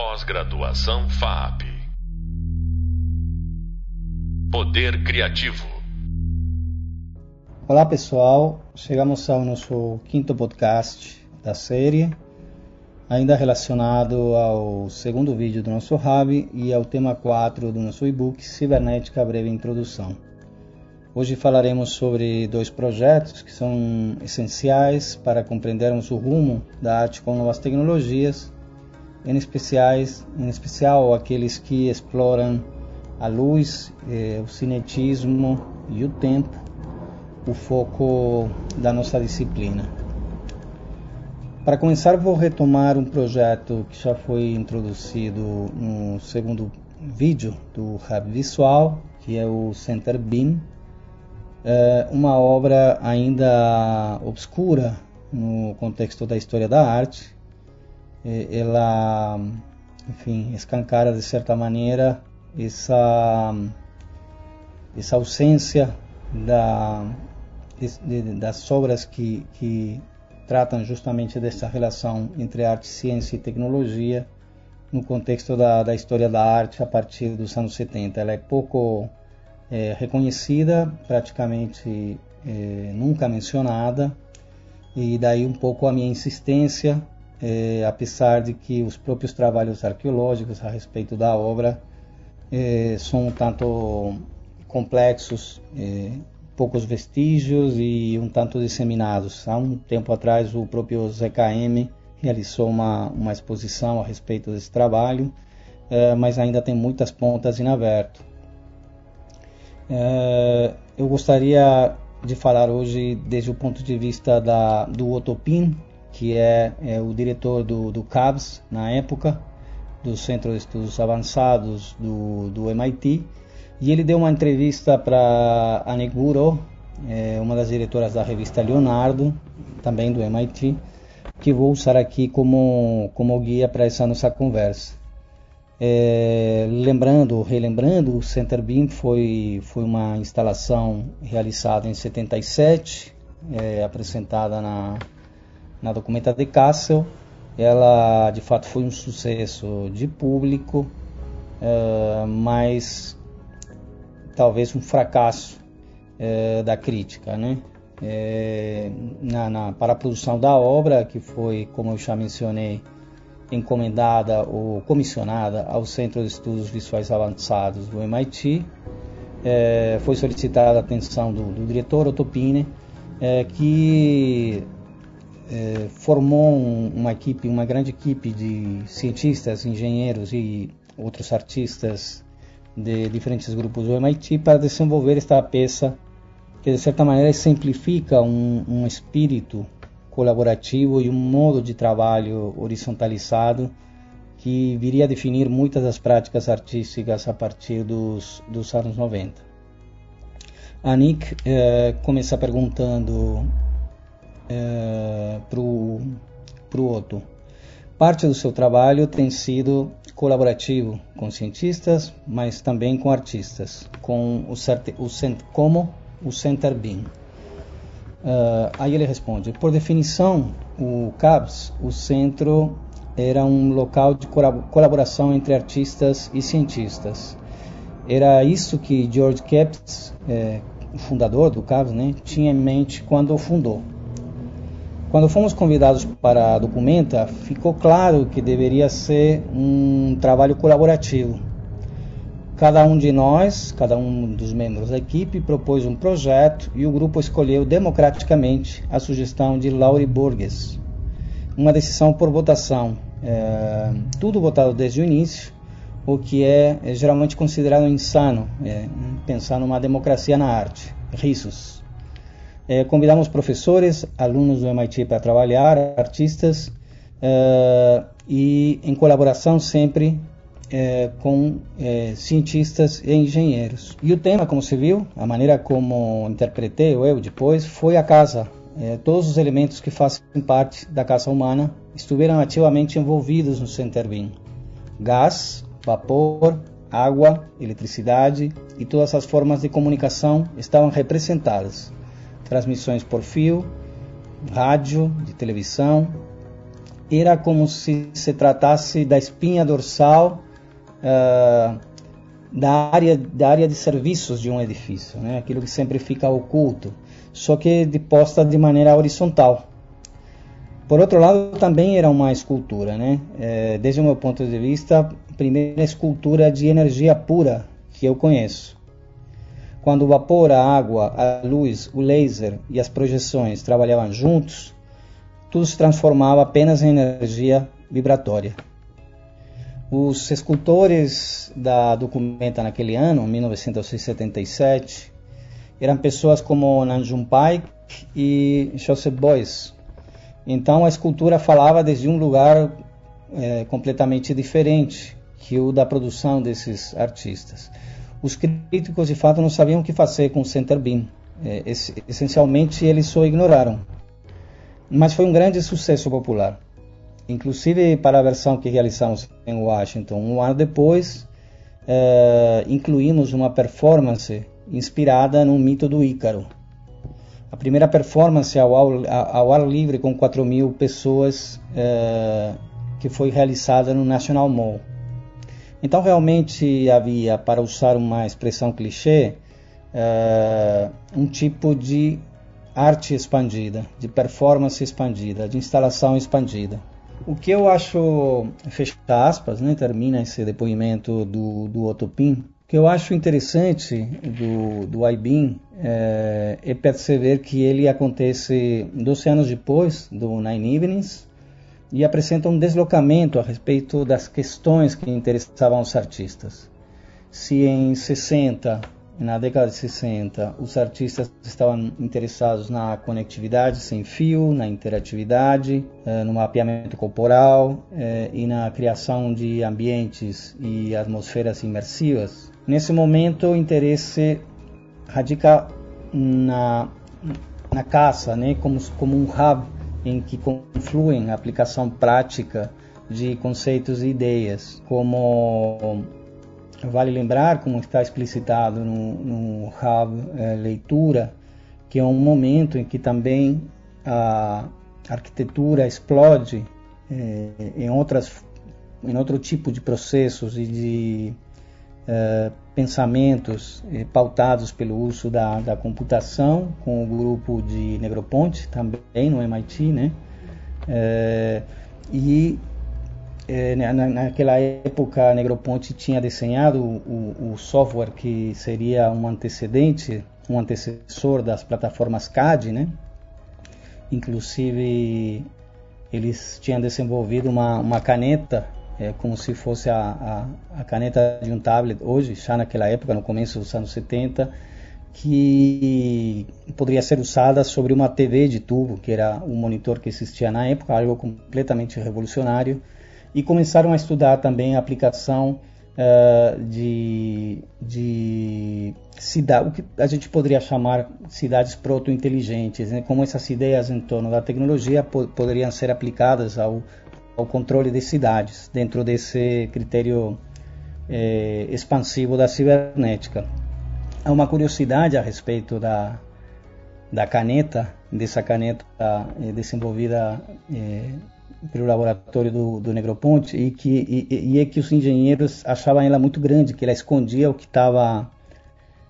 Pós-graduação FAP. Poder Criativo. Olá pessoal, chegamos ao nosso quinto podcast da série, ainda relacionado ao segundo vídeo do nosso hub e ao tema 4 do nosso e-book Cibernética Breve Introdução. Hoje falaremos sobre dois projetos que são essenciais para compreendermos o rumo da arte com novas tecnologias, em, especiais, em especial aqueles que exploram a luz, eh, o cinetismo e o tempo, o foco da nossa disciplina. Para começar, vou retomar um projeto que já foi introduzido no segundo vídeo do Hub Visual, que é o Center Beam, é uma obra ainda obscura no contexto da história da arte. Ela, enfim, escancara de certa maneira essa essa ausência da, de, das obras que, que tratam justamente dessa relação entre arte, ciência e tecnologia no contexto da, da história da arte a partir dos anos 70. Ela é pouco é, reconhecida, praticamente é, nunca mencionada, e daí um pouco a minha insistência, é, apesar de que os próprios trabalhos arqueológicos a respeito da obra é, são um tanto complexos, é, poucos vestígios e um tanto disseminados. Há um tempo atrás o próprio ZKM realizou uma, uma exposição a respeito desse trabalho, é, mas ainda tem muitas pontas em aberto. É, eu gostaria de falar hoje desde o ponto de vista da, do Otopin, que é, é o diretor do, do CABS na época, do Centro de Estudos Avançados do, do MIT, e ele deu uma entrevista para a Neguro, é, uma das diretoras da revista Leonardo, também do MIT, que vou usar aqui como, como guia para essa nossa conversa. É, lembrando, relembrando, o Center Beam foi, foi uma instalação realizada em 77, é, apresentada na, na Documenta de Kassel. Ela, de fato, foi um sucesso de público, é, mas talvez um fracasso é, da crítica, né? É, na, na, para a produção da obra, que foi, como eu já mencionei, encomendada ou comissionada ao Centro de Estudos Visuais Avançados do MIT. É, foi solicitada a atenção do, do diretor Otopine, é, que é, formou um, uma equipe, uma grande equipe de cientistas, engenheiros e outros artistas de diferentes grupos do MIT para desenvolver esta peça que de certa maneira exemplifica um, um espírito colaborativo e um modo de trabalho horizontalizado que viria a definir muitas das práticas artísticas a partir dos, dos anos 90. A Nick eh, começa perguntando eh, para o Otto. Parte do seu trabalho tem sido colaborativo com cientistas, mas também com artistas, com o, o como o Center Beam. Uh, aí ele responde: por definição, o CABS, o centro, era um local de colaboração entre artistas e cientistas. Era isso que George Kepps, é, o fundador do CABS, né, tinha em mente quando o fundou. Quando fomos convidados para a documenta, ficou claro que deveria ser um trabalho colaborativo Cada um de nós, cada um dos membros da equipe, propôs um projeto e o grupo escolheu democraticamente a sugestão de Laurie Burgess. Uma decisão por votação, é, tudo votado desde o início, o que é, é geralmente considerado insano, é, pensar numa democracia na arte. Risos. É, convidamos professores, alunos do MIT para trabalhar, artistas, é, e em colaboração sempre é, com cientistas e engenheiros. E o tema, como se viu, a maneira como interpretei eu depois, foi a casa. Todos os elementos que fazem parte da casa humana estiveram ativamente envolvidos no Center Beam. Gás, vapor, água, eletricidade e todas as formas de comunicação estavam representadas. Transmissões por fio, rádio, de televisão, era como se se tratasse da espinha dorsal uh, da área da área de serviços de um edifício, né? Aquilo que sempre fica oculto, só que de posta de maneira horizontal. Por outro lado, também era uma escultura, né? É, desde o meu ponto de vista, primeira escultura de energia pura que eu conheço. Quando o vapor, a água, a luz, o laser e as projeções trabalhavam juntos, tudo se transformava apenas em energia vibratória. Os escultores da Documenta naquele ano, 1977, eram pessoas como Nanjum Paik e Joseph Beuys, então a escultura falava desde um lugar é, completamente diferente que o da produção desses artistas. Os críticos de fato não sabiam o que fazer com o Center Beam. É, essencialmente eles só ignoraram. Mas foi um grande sucesso popular. Inclusive para a versão que realizamos em Washington. Um ano depois, é, incluímos uma performance inspirada no mito do Ícaro a primeira performance ao, ao ar livre com 4 mil pessoas é, que foi realizada no National Mall. Então realmente havia, para usar uma expressão clichê, é, um tipo de arte expandida, de performance expandida, de instalação expandida. O que eu acho, fecha aspas, né, termina esse depoimento do, do Otopin, o que eu acho interessante do, do IBIM é, é, perceber que ele acontece 12 anos depois do Nine Evenings e apresenta um deslocamento a respeito das questões que interessavam os artistas. Se em 60, na década de 60, os artistas estavam interessados na conectividade sem fio, na interatividade, é, no mapeamento corporal é, e na criação de ambientes e atmosferas imersivas, Nesse momento, o interesse radica na, na caça, né, como, como um hub em que confluem a aplicação prática de conceitos e ideias, como vale lembrar, como está explicitado no, no hub é, leitura, que é um momento em que também a arquitetura explode é, em outras em outro tipo de processos e de uh, pensamentos eh, pautados pelo uso da, da, computação, com o grupo de Negroponte, também no MIT, né? Uh, e eh, na, naquela época, Negroponte tinha desenhado o, o, software que seria um antecedente, um antecessor das plataformas CAD, né? Inclusive, eles tinham desenvolvido uma, uma caneta é como se fosse a, a, a, caneta de um tablet hoje, já naquela época, no começo dos anos 70, que poderia ser usada sobre uma TV de tubo, que era o monitor que existia na época, algo completamente revolucionário, e começaram a estudar também a aplicação uh, de, de cidade, o que a gente poderia chamar cidades proto-inteligentes, né? como essas ideias em torno da tecnologia po poderiam ser aplicadas ao, ao controle de cidades, dentro desse critério é, expansivo da cibernética. Há uma curiosidade a respeito da, da caneta, dessa caneta é, desenvolvida é, pelo laboratório do, do Negroponte, e, que, e, e é que os engenheiros achavam ela muito grande, que ela escondia o que estava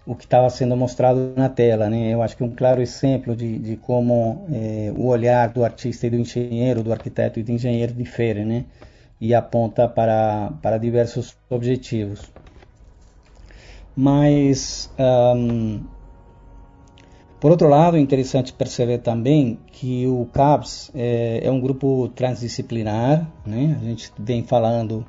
o que estava sendo mostrado na tela. Né? Eu acho que um claro exemplo de, de como é, o olhar do artista e do engenheiro, do arquiteto e do engenheiro difere né? e aponta para, para diversos objetivos. Mas, um, por outro lado, é interessante perceber também que o CAPS é, é um grupo transdisciplinar. Né? A gente vem falando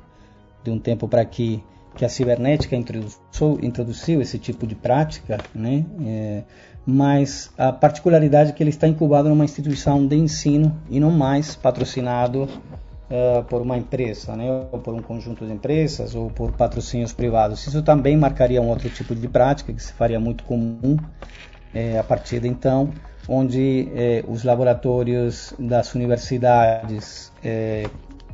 de um tempo para aqui que a cibernética introduziu, introduziu esse tipo de prática, né? É, mas a particularidade é que ele está incubado numa instituição de ensino e não mais patrocinado uh, por uma empresa, né? ou por um conjunto de empresas, ou por patrocínios privados. Isso também marcaria um outro tipo de prática que se faria muito comum é, a partir de então, onde é, os laboratórios das universidades, é,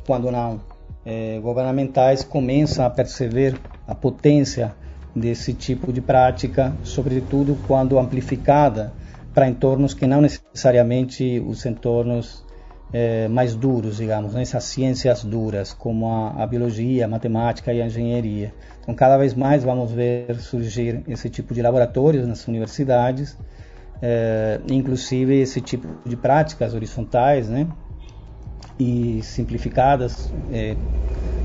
quando não eh, governamentais começam a perceber a potência desse tipo de prática, sobretudo quando amplificada para entornos que não necessariamente os entornos é, mais duros, digamos, né? essas ciências duras, como a, a, biologia, a matemática e a engenharia. Então, cada vez mais vamos ver surgir esse tipo de laboratórios nas universidades, é, inclusive esse tipo de práticas horizontais, né? E simplificadas, é,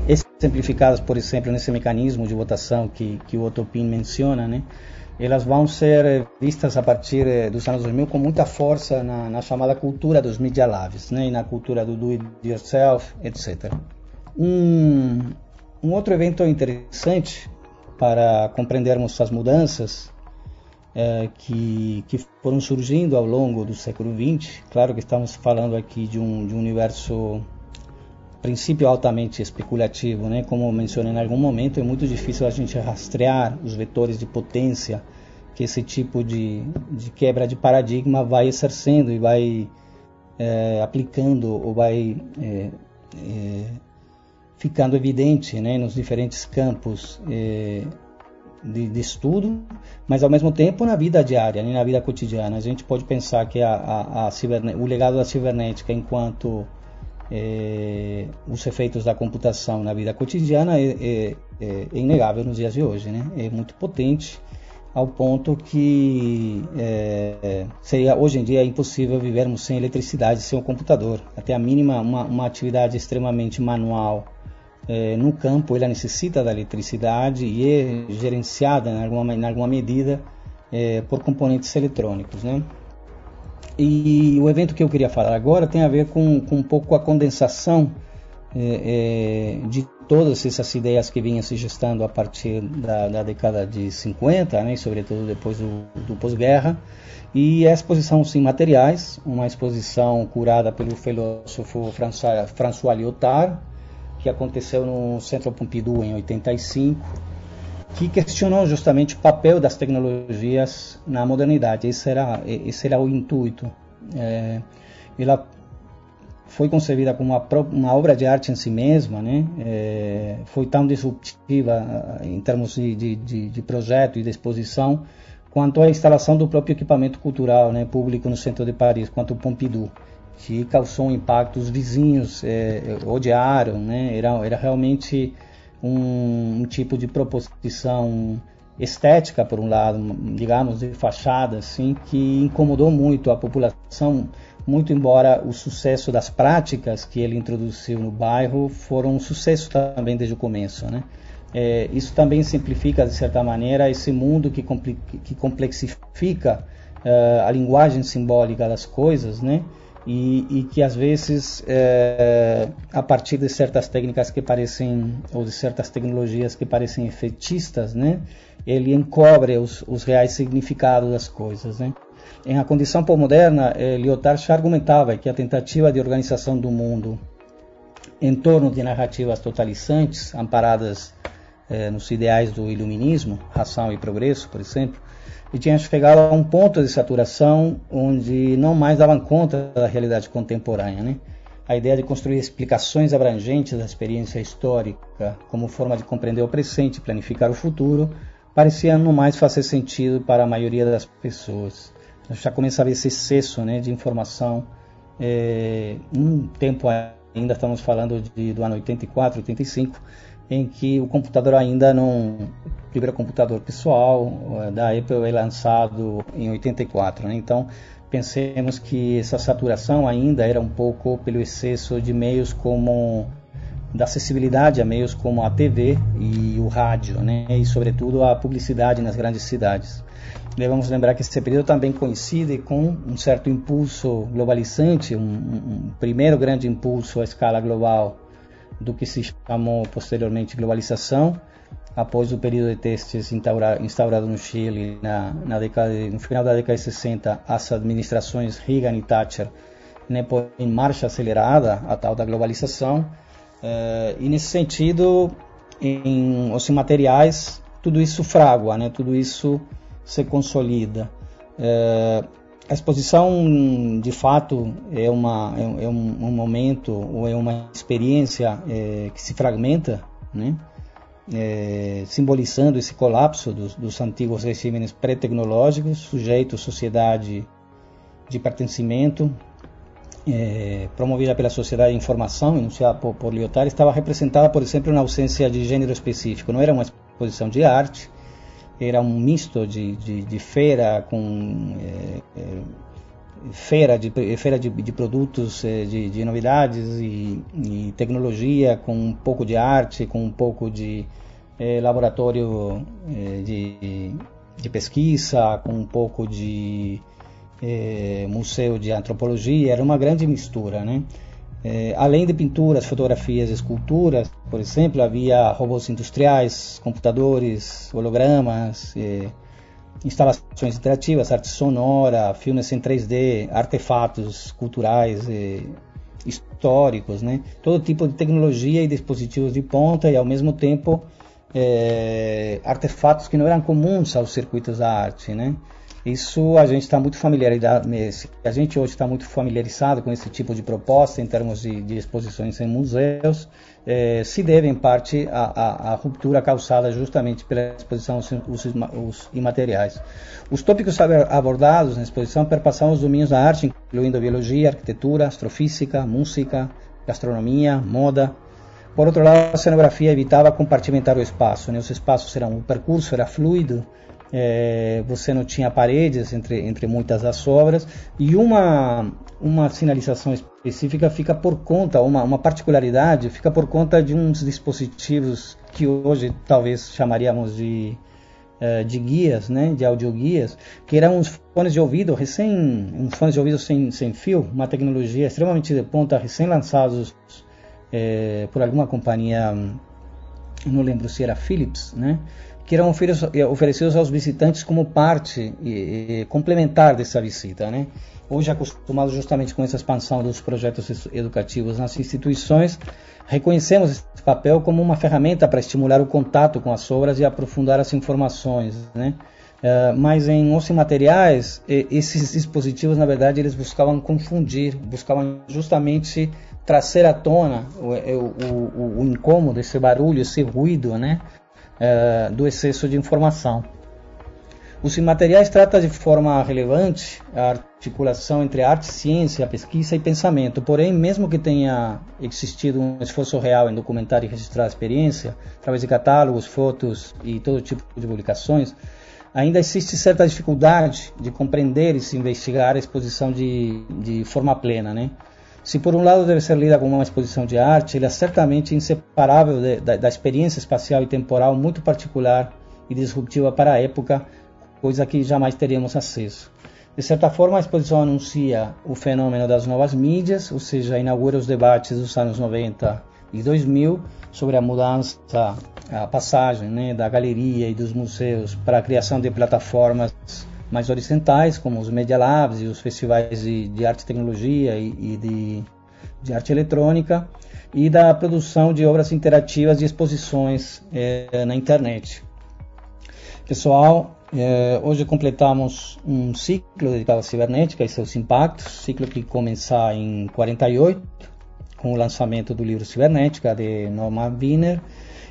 exemplificadas, por exemplo, nesse mecanismo de votação que, que o Otopin menciona, né? elas vão ser vistas a partir eh, dos anos 2000 com muita força na, na chamada cultura dos Media Labs, né, e na cultura do do it yourself, etc. Um, um outro evento interessante para compreendermos as mudanças é, que, que foram surgindo ao longo do século XX, claro que estamos falando aqui de um, de um universo princípio altamente especulativo, né? Como mencionei em algum momento, é muito difícil a gente rastrear os vetores de potência que esse tipo de, de quebra de paradigma vai exercendo e vai é, aplicando ou vai é, é, ficando evidente né, nos diferentes campos é, de, de, estudo, mas ao mesmo tempo na vida diária, né, na vida cotidiana. A gente pode pensar que a, a, a o legado da cibernética enquanto é, os efeitos da computação na vida cotidiana é, é, é, inegável nos dias de hoje, né? É muito potente ao ponto que é, seria hoje em dia é impossível vivermos sem eletricidade, sem o computador. Até a mínima uma, uma atividade extremamente manual é, no campo, ela necessita da eletricidade e é gerenciada em alguma, em alguma medida é, por componentes eletrônicos, né? E o evento que eu queria falar agora tem a ver com, com um pouco a condensação é, é, de todas essas ideias que vinham se gestando a partir da, da década de 50, né, sobretudo depois do, do pós-guerra, e a exposição sem materiais, uma exposição curada pelo filósofo François, François Lyotard, que aconteceu no Centro Pompidou em 85, que questionou justamente o papel das tecnologias na modernidade. Esse era, esse era o intuito. É, ela foi concebida como uma, uma, obra de arte em si mesma, né? É, foi tão disruptiva em termos de, de, de, projeto e de exposição, quanto a instalação do próprio equipamento cultural né, público no centro de Paris, quanto o Pompidou, que causou um impacto. Os vizinhos é, odiaram, né? era, era realmente um, um tipo de proposição estética, por um lado, digamos, de fachada, assim, que incomodou muito a população, muito embora o sucesso das práticas que ele introduziu no bairro foram um sucesso também desde o começo, né? É, isso também simplifica, de certa maneira, esse mundo que, que complexifica uh, a linguagem simbólica das coisas, né? E, e que às vezes é, a partir de certas técnicas que parecem ou de certas tecnologias que parecem efetistas, né, ele encobre os, os reais significados das coisas, né. Em a condição pós-moderna, eh, Lyotard já argumentava que a tentativa de organização do mundo em torno de narrativas totalizantes, amparadas eh, nos ideais do iluminismo, ração e progresso, por exemplo, e tinha chegado a um ponto de saturação onde não mais davam conta da realidade contemporânea. Né? A ideia de construir explicações abrangentes da experiência histórica como forma de compreender o presente e planificar o futuro parecia não mais fazer sentido para a maioria das pessoas. Já começava esse excesso né, de informação. É, um tempo ainda estamos falando de, do ano 84, 85, em que o computador ainda não. Primeiro computador pessoal eh, da Apple é lançado em 84, né? então pensemos que essa saturação ainda era um pouco pelo excesso de meios como da acessibilidade a meios como a TV e o rádio, né? e sobretudo a publicidade nas grandes cidades. Devemos lembrar que esse período também coincide com um certo impulso globalizante, um, um primeiro grande impulso à escala global do que se chamou posteriormente globalização, após o período de testes instaurado no Chile na, na década, no final da década de 60, as administrações Reagan e Thatcher né, em marcha acelerada a tal da globalização. Uh, e nesse sentido, em os materiais, tudo isso fragua, né, tudo isso se consolida. Uh, a exposição, de fato, é, uma, é, é um, um, momento ou é uma experiência é, que se fragmenta, né? É, simbolizando esse colapso dos, dos antigos regimes pré-tecnológicos, sujeito sociedade de pertencimento, é, promovida pela Sociedade de Informação, enunciada por, por Lyotard, estava representada, por exemplo, na ausência de gênero específico. Não era uma exposição de arte, era um misto de, de, de feira com é, é, feira de feira de, de produtos é, de, de, novidades e, e, tecnologia com um pouco de arte com um pouco de é, laboratório é, de, de pesquisa com um pouco de museu de antropologia. Era uma grande mistura né? Além de pinturas, fotografias, esculturas, por exemplo, havia robôs industriais, computadores, hologramas, instalações interativas, arte sonora, filmes em 3D, artefatos culturais, é, históricos, né? Todo tipo de tecnologia e dispositivos de ponta e, ao mesmo tempo, é, artefatos que não eram comuns aos circuitos da arte, né? Isso a gente está muito familiarizado, a gente hoje está muito familiarizado com esse tipo de proposta em termos de, de exposições em museus, eh, se deve em parte à, ruptura causada justamente pela exposição os, os, os, imateriais. Os tópicos abordados na exposição perpassam os domínios da arte, incluindo biologia, arquitetura, astrofísica, música, gastronomia, moda, por outro lado, a cenografia evitava compartimentar o espaço. Né? Os espaços eram, o percurso era fluido, é, você não tinha paredes entre, entre muitas das obras e uma, uma sinalização específica fica por conta, uma, uma particularidade fica por conta de uns dispositivos que hoje talvez chamaríamos de, é, de guias, né, de audioguias, que eram uns fones de ouvido recém, uns fones de ouvido sem, sem fio, uma tecnologia extremamente de ponta, recém lançados é, por alguma companhia, não lembro se era Philips, né, que eram eh, oferecidos aos visitantes como parte e, e, complementar dessa visita. Né? Hoje, acostumados justamente com essa expansão dos projetos educativos nas instituições, reconhecemos esse papel como uma ferramenta para estimular o contato com as obras e aprofundar as informações. Né? Uh, mas em Osso Materiais, esses dispositivos, na verdade, eles buscavam confundir, buscavam justamente trazer à tona o, o, o, o incômodo, esse barulho, esse ruído, né? É, do excesso de informação. Os imateriais trata de forma relevante a articulação entre arte, ciência, pesquisa e pensamento. Porém, mesmo que tenha existido um esforço real em documentar e registrar a experiência, através de catálogos, fotos e todo tipo de publicações, ainda existe certa dificuldade de compreender e se investigar a exposição de, de forma plena, né? Se por um lado deve ser lida como uma exposição de arte, ele é certamente inseparável de, da, da, experiência espacial e temporal muito particular e disruptiva para a época, coisa que jamais teríamos acesso. De certa forma, a exposição anuncia o fenômeno das novas mídias, ou seja, inaugura os debates dos anos 90 e 2000 sobre a mudança, a passagem né, da galeria e dos museus para a criação de plataformas mais horizontais, como os Media Labs e os festivais de, de arte e tecnologia e, e de, de, arte eletrônica, e da produção de obras interativas e exposições é, na internet. Pessoal, é, hoje completamos um ciclo dedicado à cibernética e seus impactos, ciclo que começa em 48, com o lançamento do livro Cibernética, de Norman Wiener,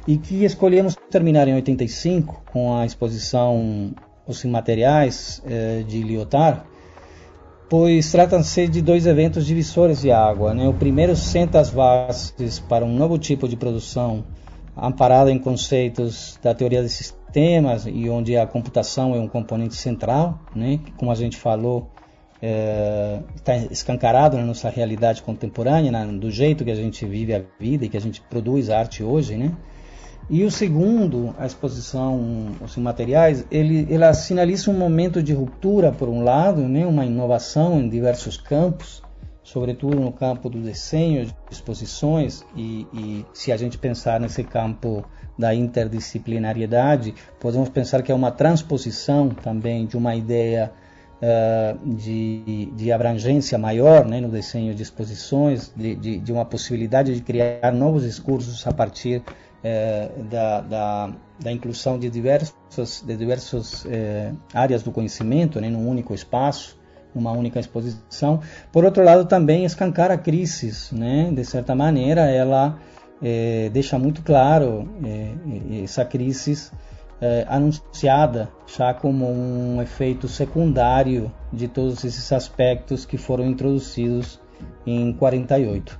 e que escolhemos terminar em 85 com a exposição os imateriais eh, de Lyotard, pois tratam-se de dois eventos divisores de água. Né? O primeiro senta as bases para um novo tipo de produção amparada em conceitos da teoria de sistemas e onde a computação é um componente central, né? como a gente falou, está é, escancarado na nossa realidade contemporânea, na, do jeito que a gente vive a vida e que a gente produz arte hoje, né? E o segundo, a exposição, os materiais, ele, ela sinaliza um momento de ruptura, por um lado, né, uma inovação em diversos campos, sobretudo no campo do desenho, de exposições, e, e se a gente pensar nesse campo da interdisciplinariedade, podemos pensar que é uma transposição também de uma ideia uh, de, de, abrangência maior né, no desenho de exposições, de, de, de, uma possibilidade de criar novos discursos a partir é, da, da, da, inclusão de diversas, de é, áreas do conhecimento né, num único espaço, numa única exposição. Por outro lado, também escancar a crise, né, de certa maneira, ela é, deixa muito claro é, essa crise é, anunciada já como um efeito secundário de todos esses aspectos que foram introduzidos em 48.